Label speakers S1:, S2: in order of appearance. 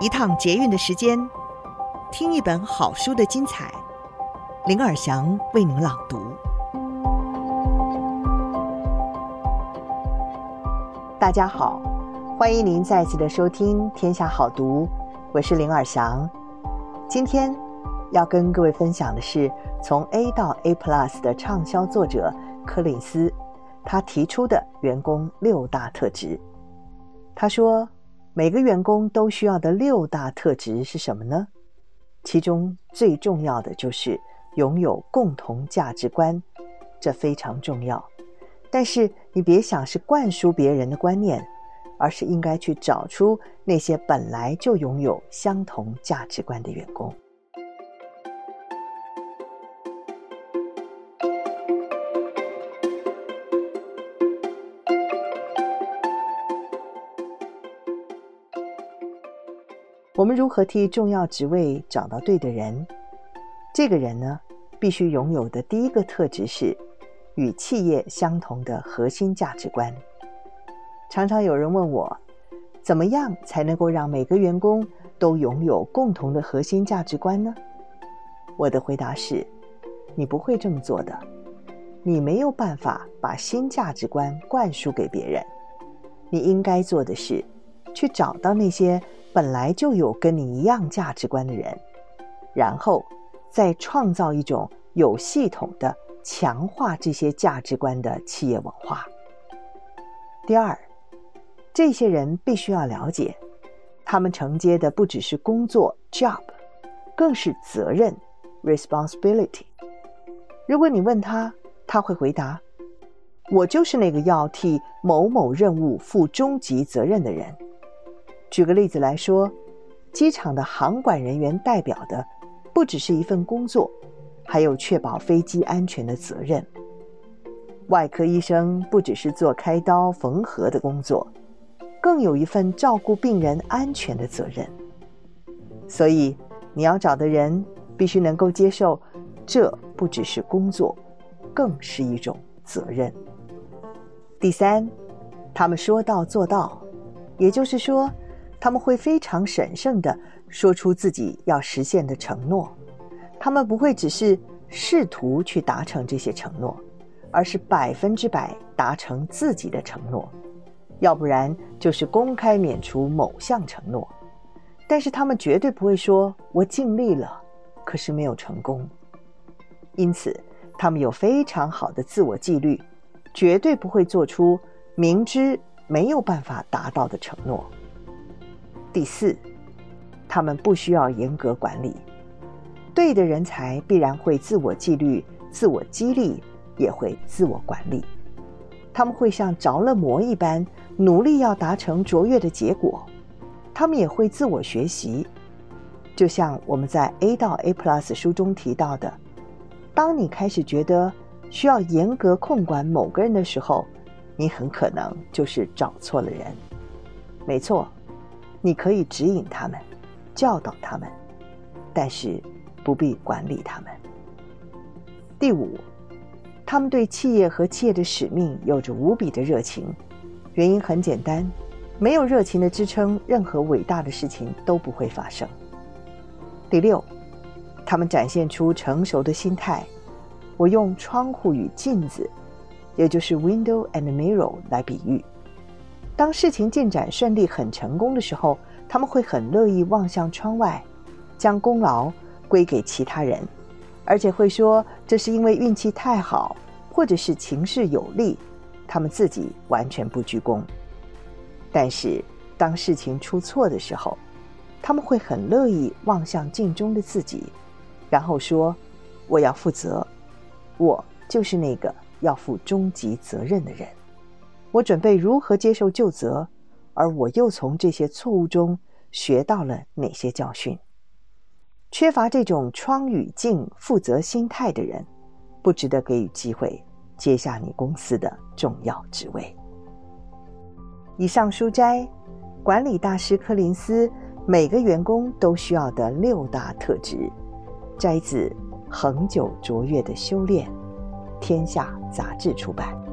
S1: 一趟捷运的时间，听一本好书的精彩。林尔祥为您朗读。大家好，欢迎您再次的收听《天下好读》，我是林尔祥。今天要跟各位分享的是从 A 到 A Plus 的畅销作者柯林斯，他提出的员工六大特质。他说。每个员工都需要的六大特质是什么呢？其中最重要的就是拥有共同价值观，这非常重要。但是你别想是灌输别人的观念，而是应该去找出那些本来就拥有相同价值观的员工。我们如何替重要职位找到对的人？这个人呢，必须拥有的第一个特质是与企业相同的核心价值观。常常有人问我，怎么样才能够让每个员工都拥有共同的核心价值观呢？我的回答是：你不会这么做的，你没有办法把新价值观灌输给别人。你应该做的是，去找到那些。本来就有跟你一样价值观的人，然后再创造一种有系统的强化这些价值观的企业文化。第二，这些人必须要了解，他们承接的不只是工作 （job），更是责任 （responsibility）。如果你问他，他会回答：“我就是那个要替某某任务负终极责任的人。”举个例子来说，机场的航管人员代表的不只是一份工作，还有确保飞机安全的责任。外科医生不只是做开刀缝合的工作，更有一份照顾病人安全的责任。所以，你要找的人必须能够接受，这不只是工作，更是一种责任。第三，他们说到做到，也就是说。他们会非常审慎地说出自己要实现的承诺，他们不会只是试图去达成这些承诺，而是百分之百达成自己的承诺，要不然就是公开免除某项承诺。但是他们绝对不会说“我尽力了，可是没有成功”。因此，他们有非常好的自我纪律，绝对不会做出明知没有办法达到的承诺。第四，他们不需要严格管理。对的人才必然会自我纪律、自我激励，也会自我管理。他们会像着了魔一般，努力要达成卓越的结果。他们也会自我学习，就像我们在 A 到 A Plus 书中提到的：当你开始觉得需要严格控管某个人的时候，你很可能就是找错了人。没错。你可以指引他们，教导他们，但是不必管理他们。第五，他们对企业和企业的使命有着无比的热情，原因很简单，没有热情的支撑，任何伟大的事情都不会发生。第六，他们展现出成熟的心态。我用窗户与镜子，也就是 window and mirror 来比喻。当事情进展顺利、很成功的时候，他们会很乐意望向窗外，将功劳归给其他人，而且会说这是因为运气太好，或者是情势有利，他们自己完全不居功。但是当事情出错的时候，他们会很乐意望向镜中的自己，然后说：“我要负责，我就是那个要负终极责任的人。”我准备如何接受究责，而我又从这些错误中学到了哪些教训？缺乏这种窗与镜负责心态的人，不值得给予机会接下你公司的重要职位。以上书摘，管理大师柯林斯每个员工都需要的六大特质，摘自《恒久卓越的修炼》，天下杂志出版。